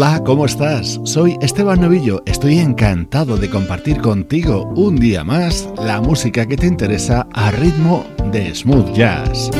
Hola, ¿cómo estás? Soy Esteban Novillo. Estoy encantado de compartir contigo un día más la música que te interesa a ritmo de smooth jazz.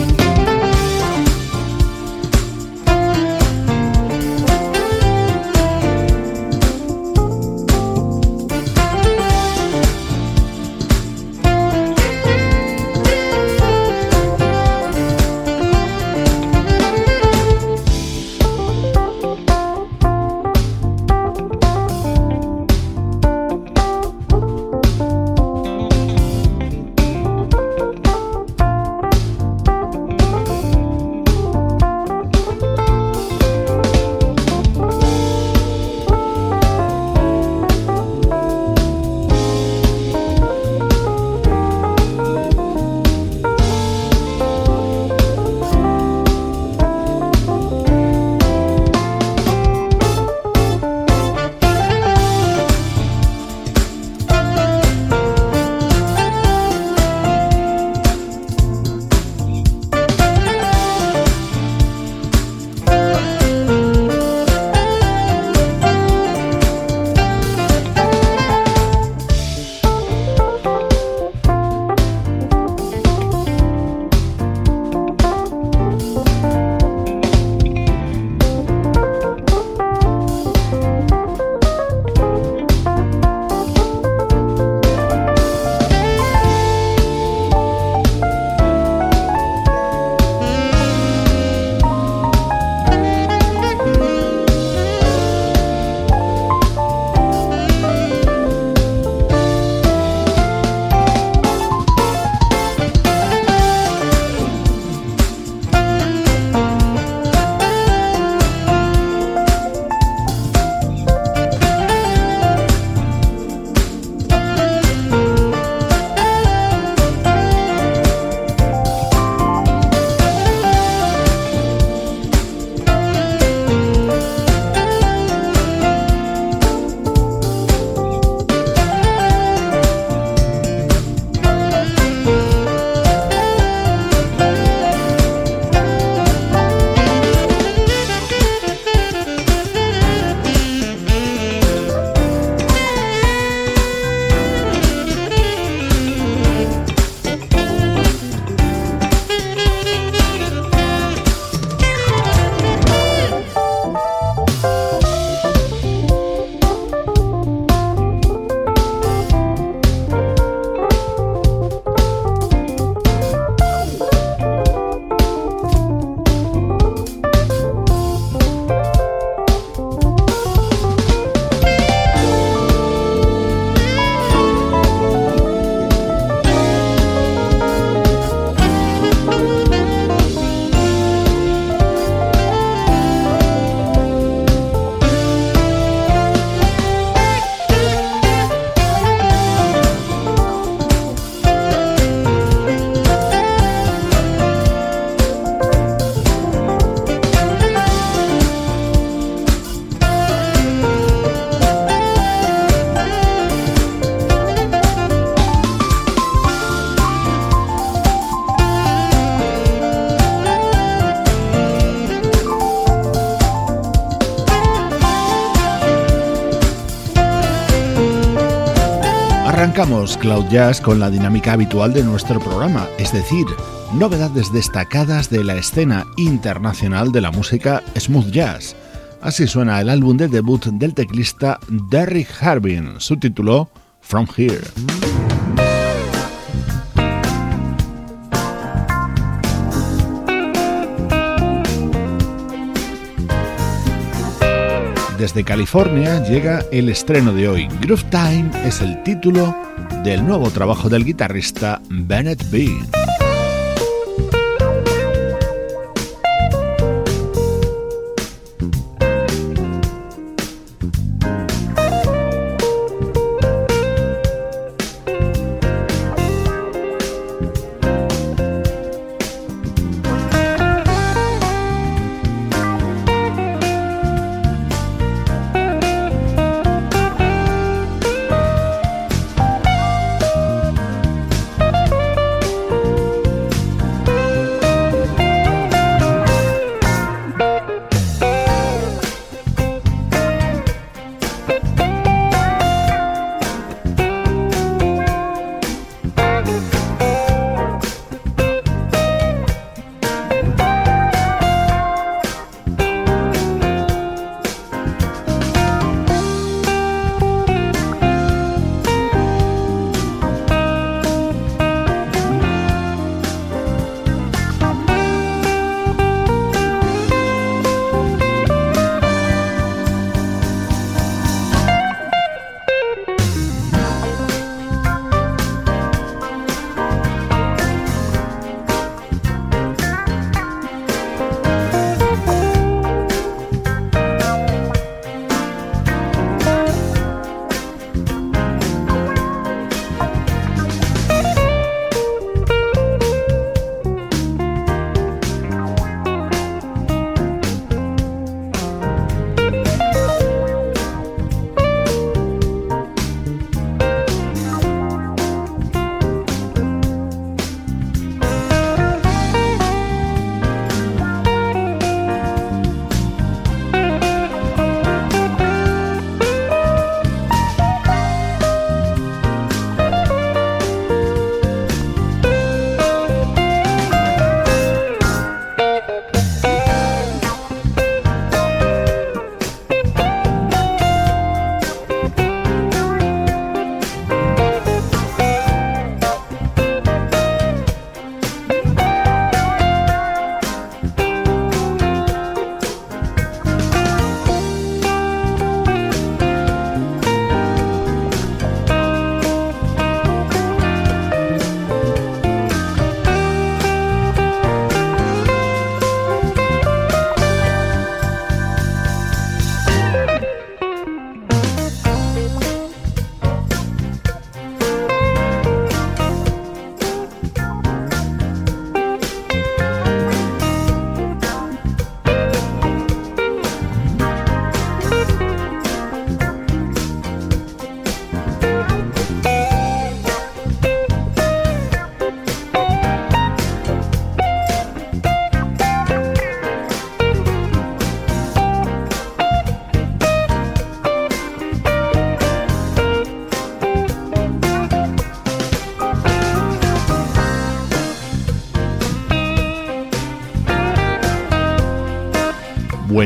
Cloud Jazz con la dinámica habitual de nuestro programa, es decir, novedades destacadas de la escena internacional de la música smooth jazz. Así suena el álbum de debut del teclista Derrick Harbin, su título From Here. Desde California llega el estreno de hoy. Groove Time es el título del nuevo trabajo del guitarrista Bennett Bean.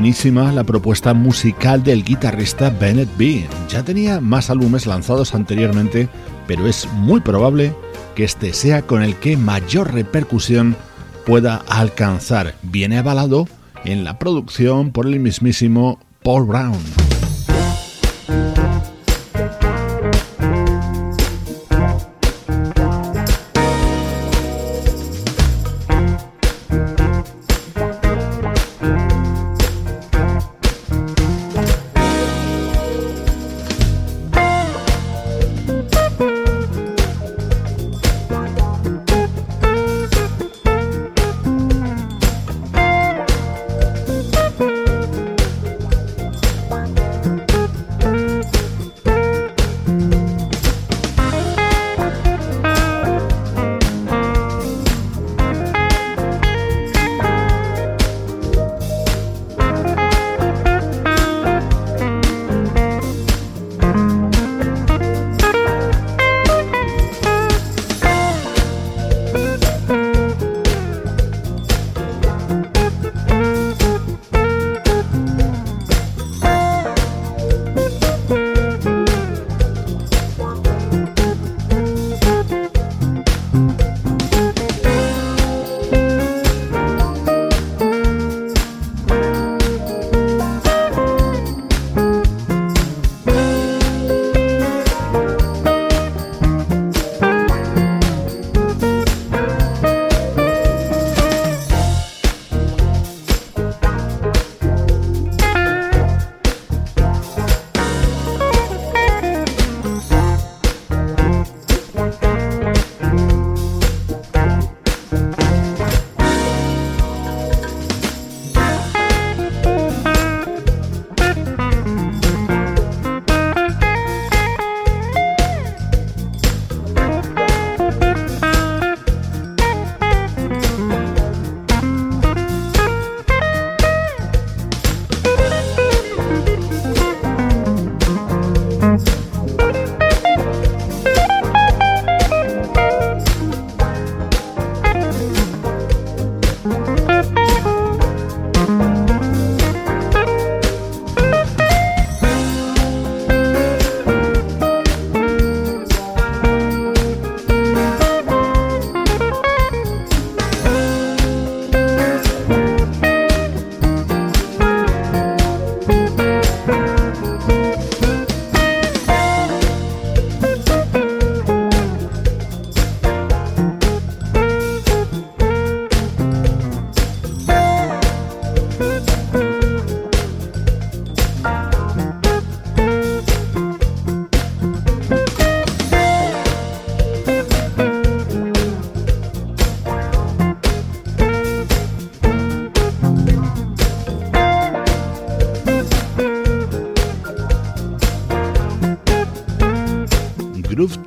Buenísima la propuesta musical del guitarrista Bennett Bean. Ya tenía más álbumes lanzados anteriormente, pero es muy probable que este sea con el que mayor repercusión pueda alcanzar. Viene avalado en la producción por el mismísimo Paul Brown.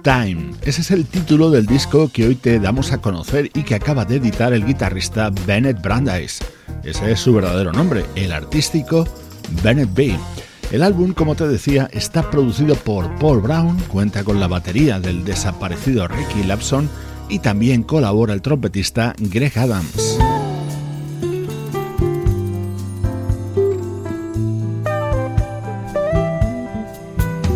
Time. Ese es el título del disco que hoy te damos a conocer y que acaba de editar el guitarrista Bennett Brandeis. Ese es su verdadero nombre, el artístico Bennett B. El álbum, como te decía, está producido por Paul Brown, cuenta con la batería del desaparecido Ricky Lapson y también colabora el trompetista Greg Adams.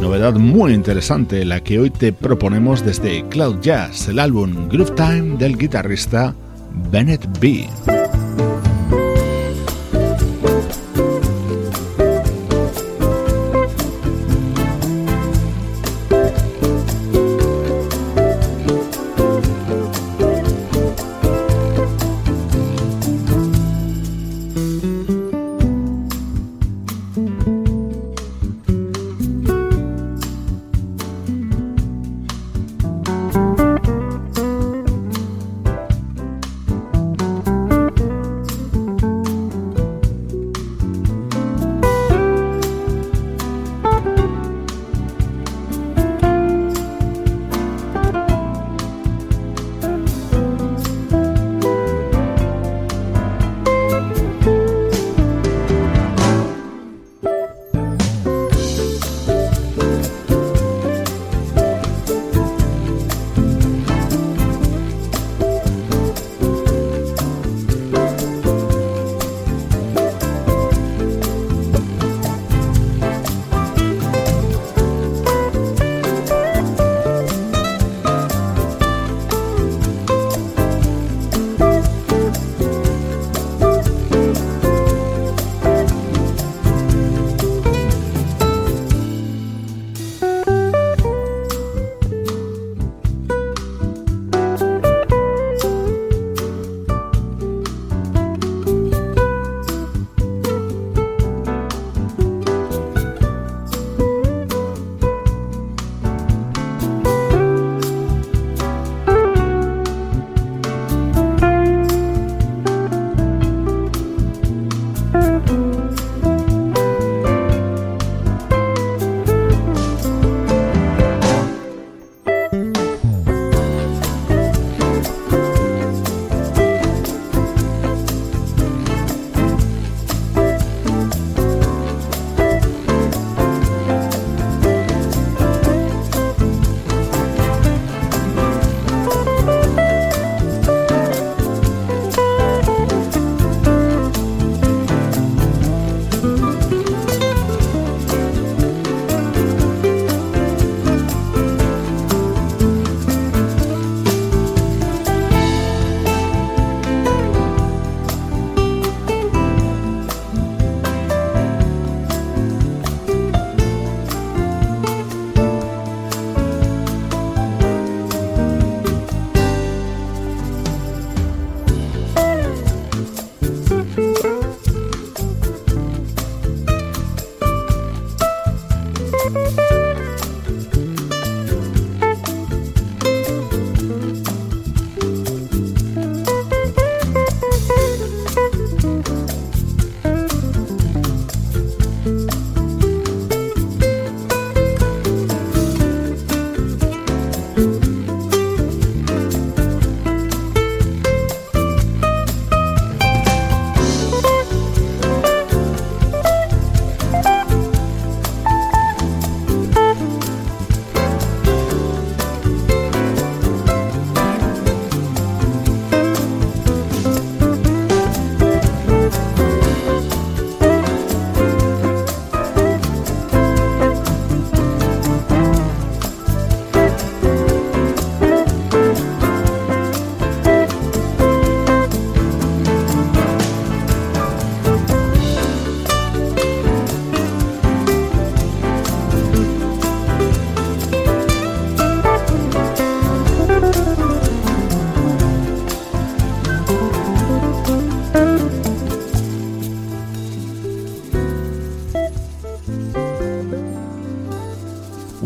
Novedad muy interesante la que hoy te proponemos desde Cloud Jazz, el álbum Groove Time del guitarrista Bennett B.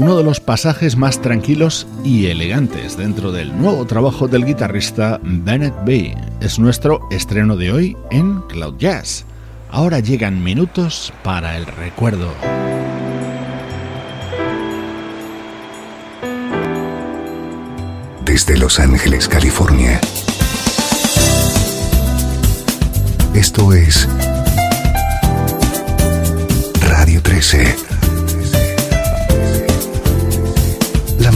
los pasajes más tranquilos y elegantes dentro del nuevo trabajo del guitarrista Bennett B. Es nuestro estreno de hoy en Cloud Jazz. Ahora llegan minutos para el recuerdo. desde Los Ángeles, California. Esto es Radio 13.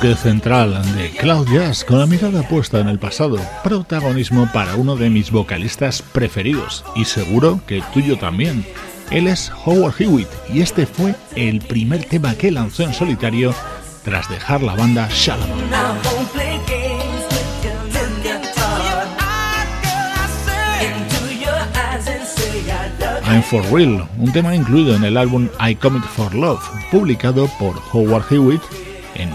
Bloque central de Cloud Jazz con la mirada puesta en el pasado, protagonismo para uno de mis vocalistas preferidos y seguro que tuyo también. Él es Howard Hewitt y este fue el primer tema que lanzó en solitario tras dejar la banda Shalom. I'm for Real, un tema incluido en el álbum I Commit for Love, publicado por Howard Hewitt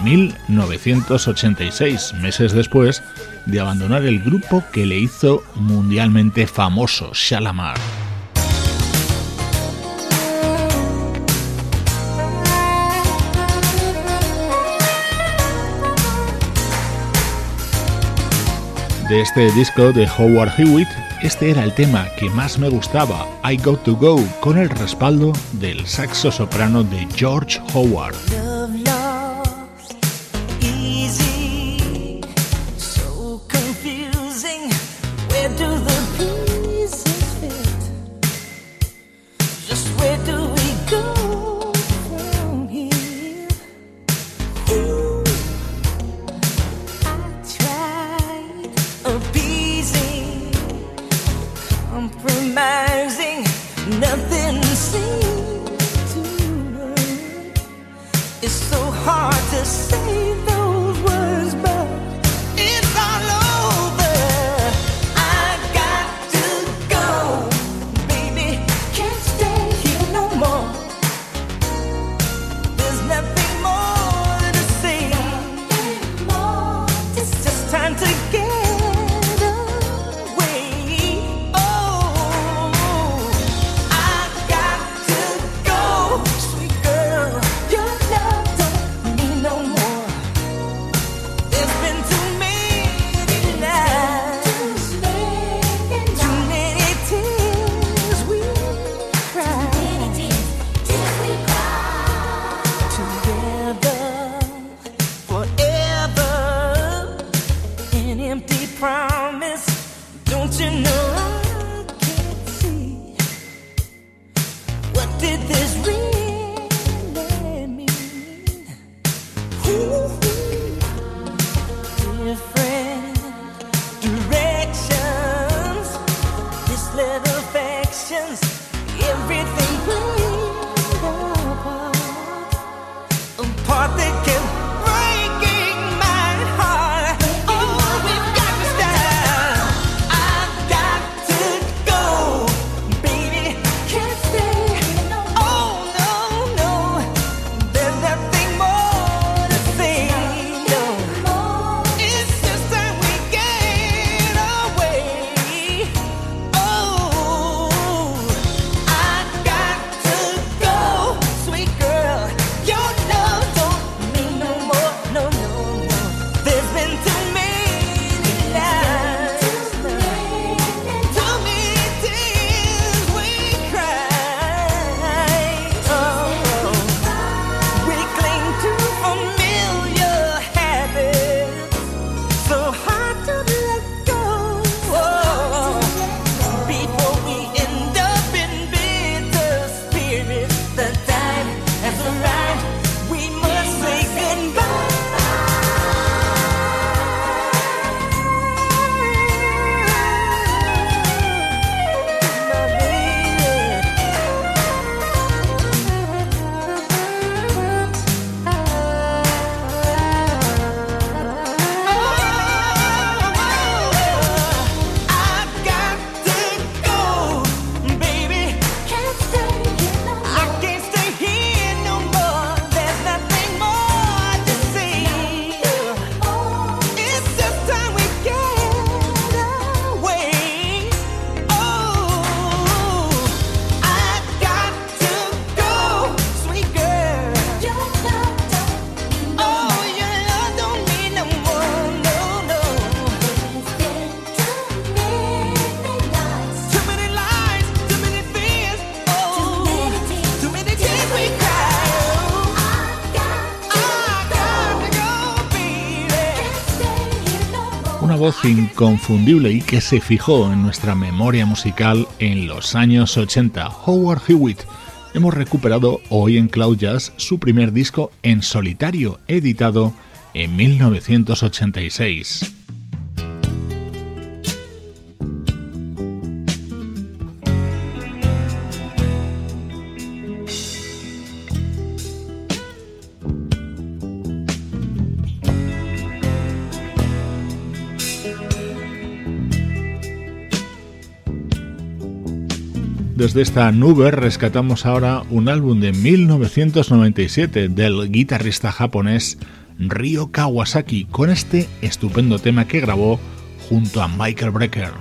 1986, meses después de abandonar el grupo que le hizo mundialmente famoso, Shalamar. De este disco de Howard Hewitt, este era el tema que más me gustaba, I Got to Go, con el respaldo del saxo soprano de George Howard. Voz inconfundible y que se fijó en nuestra memoria musical en los años 80, Howard Hewitt. Hemos recuperado hoy en Cloud Jazz su primer disco en solitario, editado en 1986. Desde esta nube rescatamos ahora un álbum de 1997 del guitarrista japonés Ryo Kawasaki con este estupendo tema que grabó junto a Michael Brecker.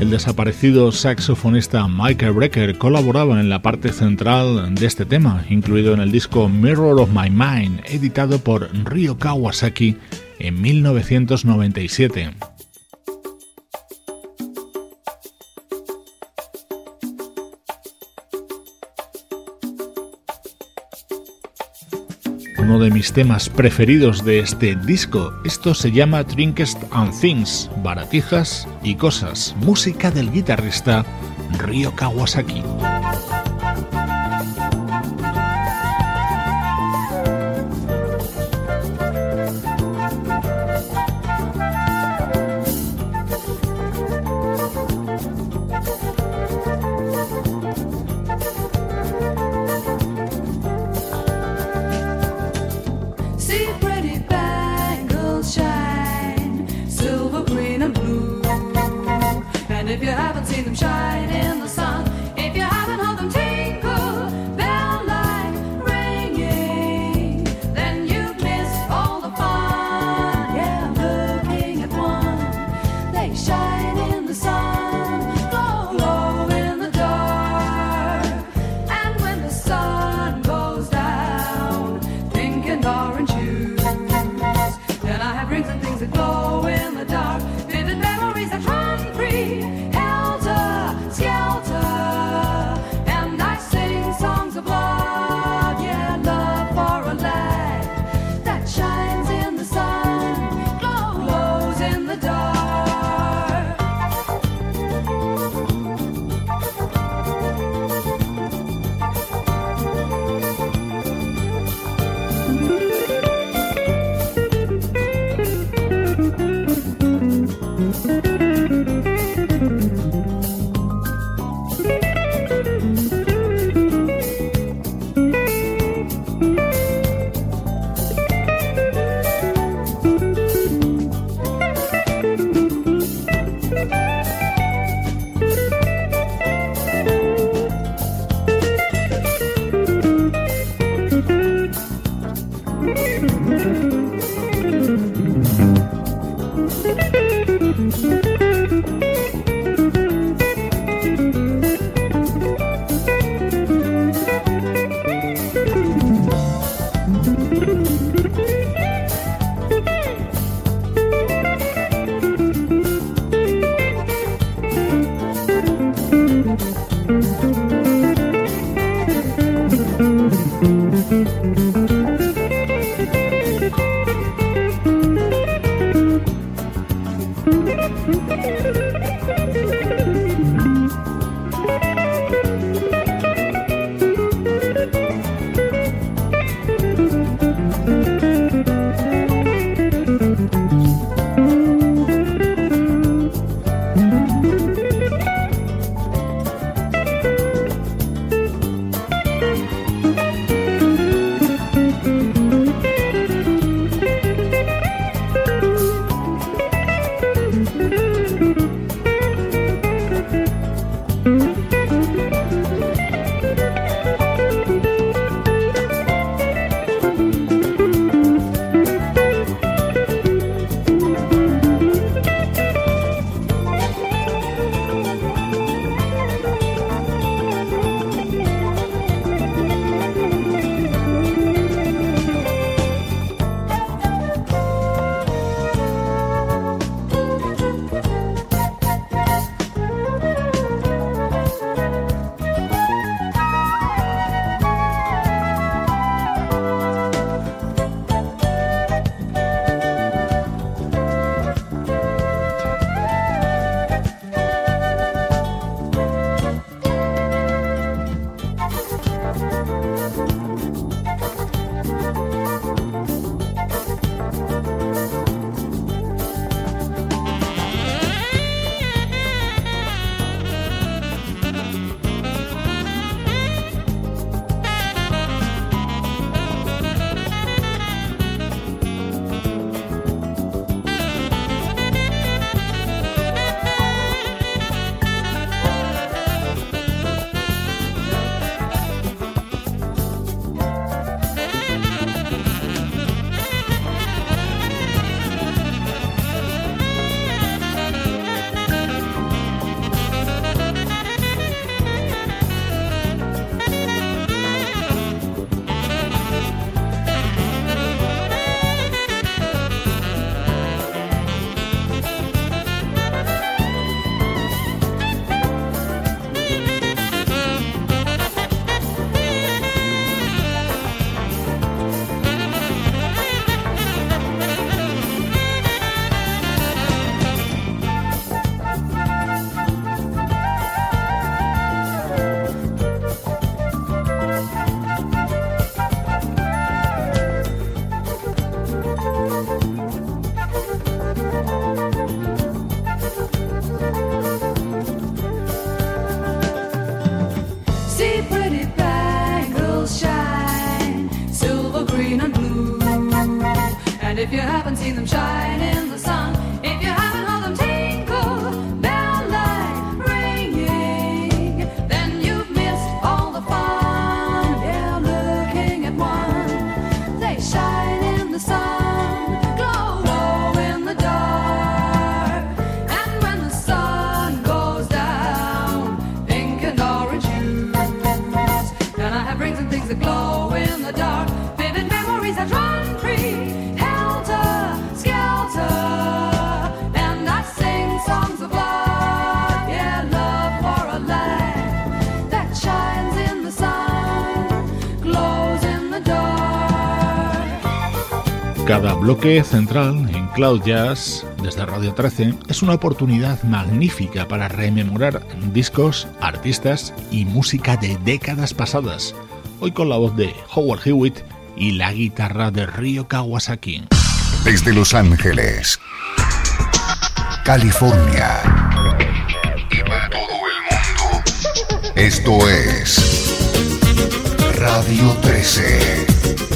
El desaparecido saxofonista Michael Brecker colaboraba en la parte central de este tema, incluido en el disco Mirror of My Mind, editado por Ryo Kawasaki en 1997. Mis temas preferidos de este disco. Esto se llama Trinkest and Things, baratijas y cosas, música del guitarrista Ryo Kawasaki. Bloque central en Cloud Jazz desde Radio 13 es una oportunidad magnífica para rememorar discos, artistas y música de décadas pasadas. Hoy con la voz de Howard Hewitt y la guitarra de Ryo Kawasaki. Desde Los Ángeles, California y para todo el mundo. Esto es Radio 13.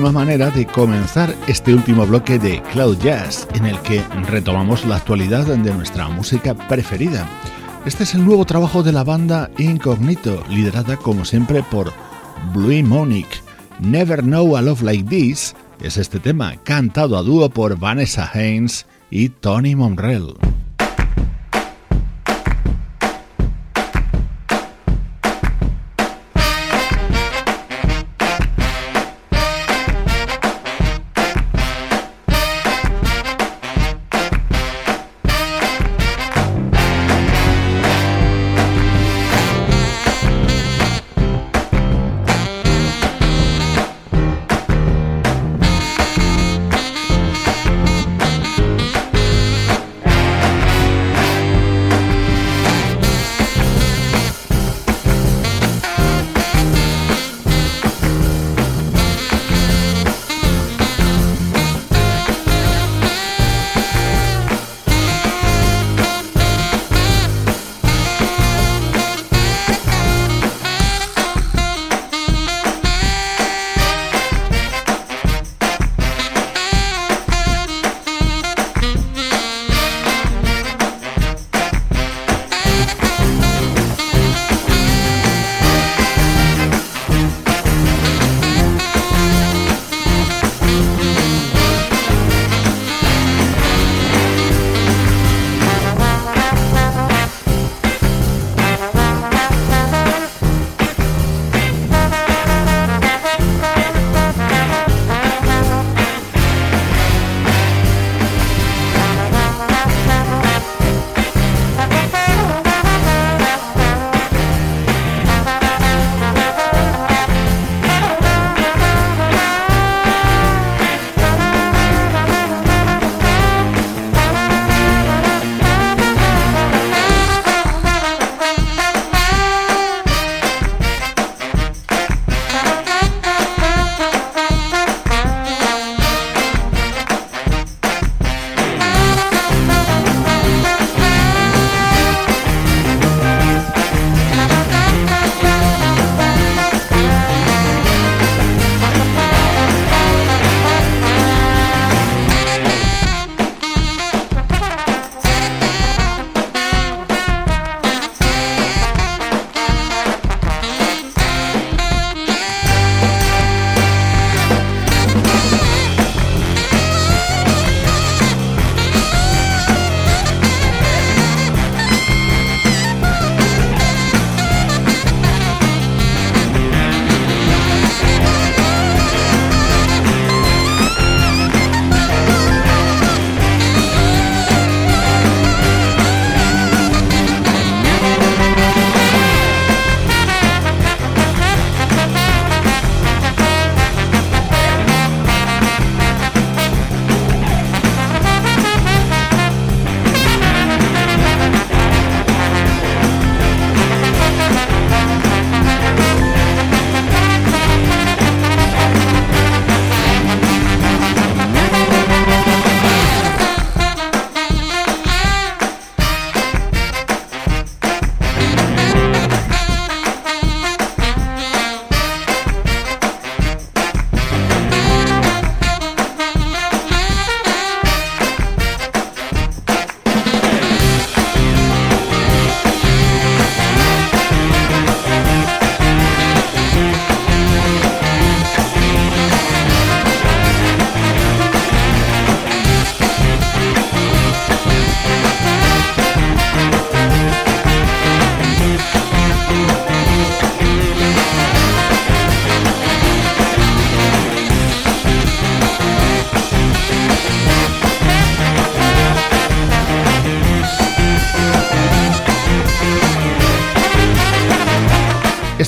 Buenísima manera de comenzar este último bloque de Cloud Jazz, en el que retomamos la actualidad de nuestra música preferida. Este es el nuevo trabajo de la banda Incognito, liderada como siempre por Blue Monic. Never Know a Love Like This es este tema, cantado a dúo por Vanessa Haynes y Tony Monrell.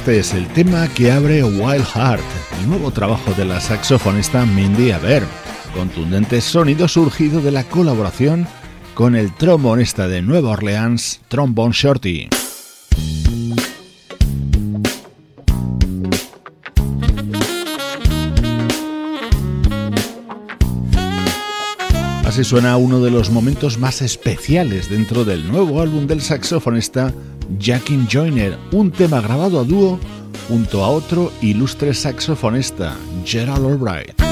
Este es el tema que abre Wild Heart, el nuevo trabajo de la saxofonista Mindy Aber, contundente sonido surgido de la colaboración con el trombonista de Nueva Orleans, Trombone Shorty. Así suena uno de los momentos más especiales dentro del nuevo álbum del saxofonista Jackin Joyner, un tema grabado a dúo junto a otro ilustre saxofonista, Gerald Albright.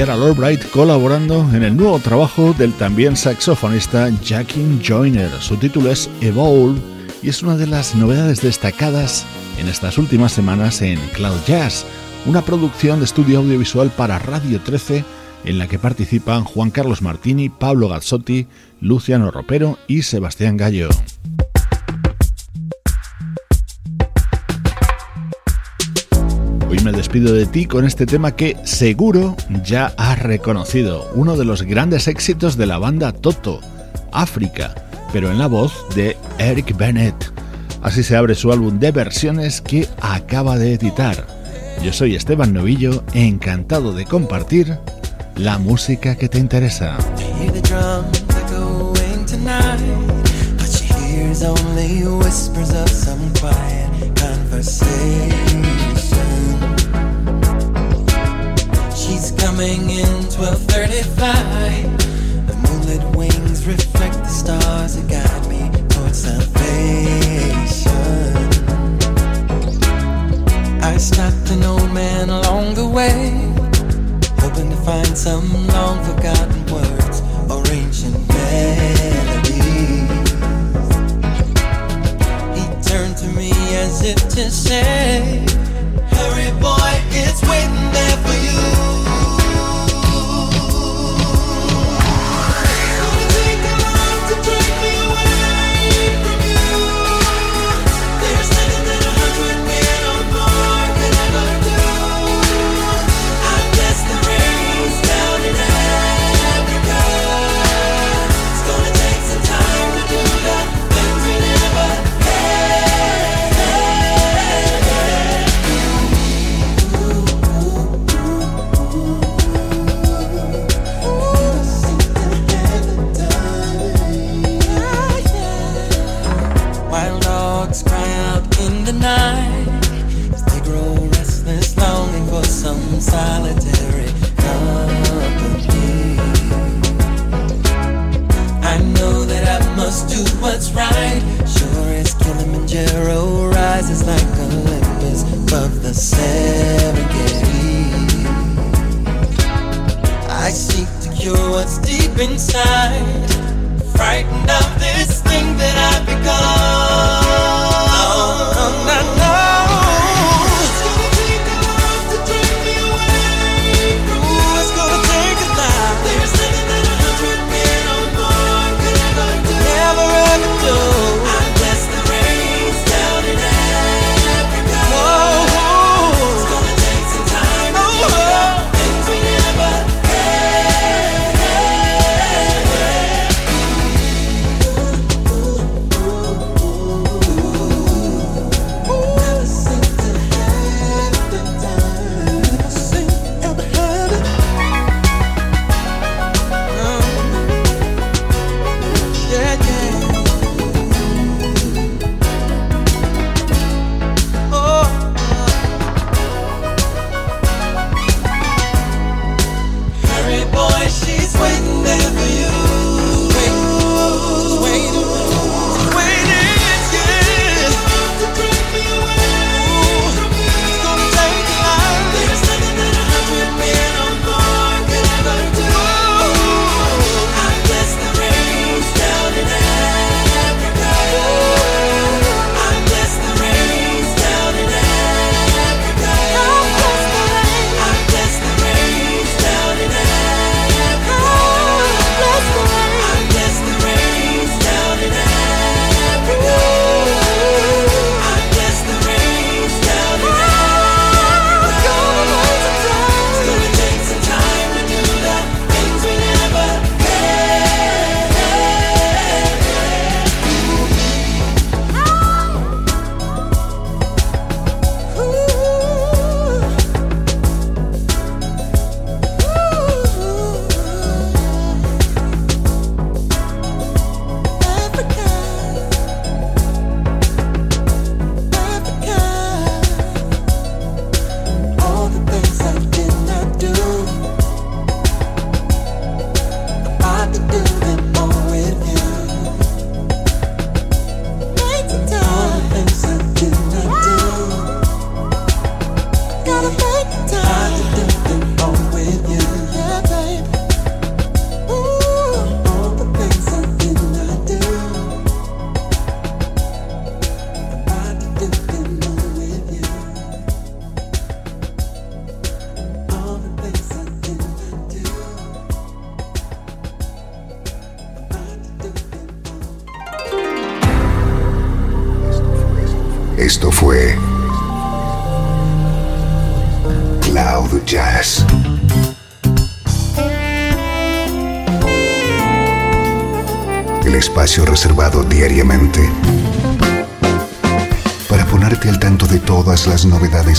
Gerald Albright colaborando en el nuevo trabajo del también saxofonista Jackie Joyner. Su título es Evolve y es una de las novedades destacadas en estas últimas semanas en Cloud Jazz, una producción de estudio audiovisual para Radio 13 en la que participan Juan Carlos Martini, Pablo Gazzotti, Luciano Ropero y Sebastián Gallo. Despido de ti con este tema que seguro ya has reconocido, uno de los grandes éxitos de la banda Toto, África, pero en la voz de Eric Bennett. Así se abre su álbum de versiones que acaba de editar. Yo soy Esteban Novillo, encantado de compartir la música que te interesa. Coming in 1235. The moonlit wings reflect the stars that guide me towards salvation. I stopped an old man along the way, hoping to find some long forgotten words or ancient melodies. He turned to me as if to say, Hurry, boy, it's waiting there for you.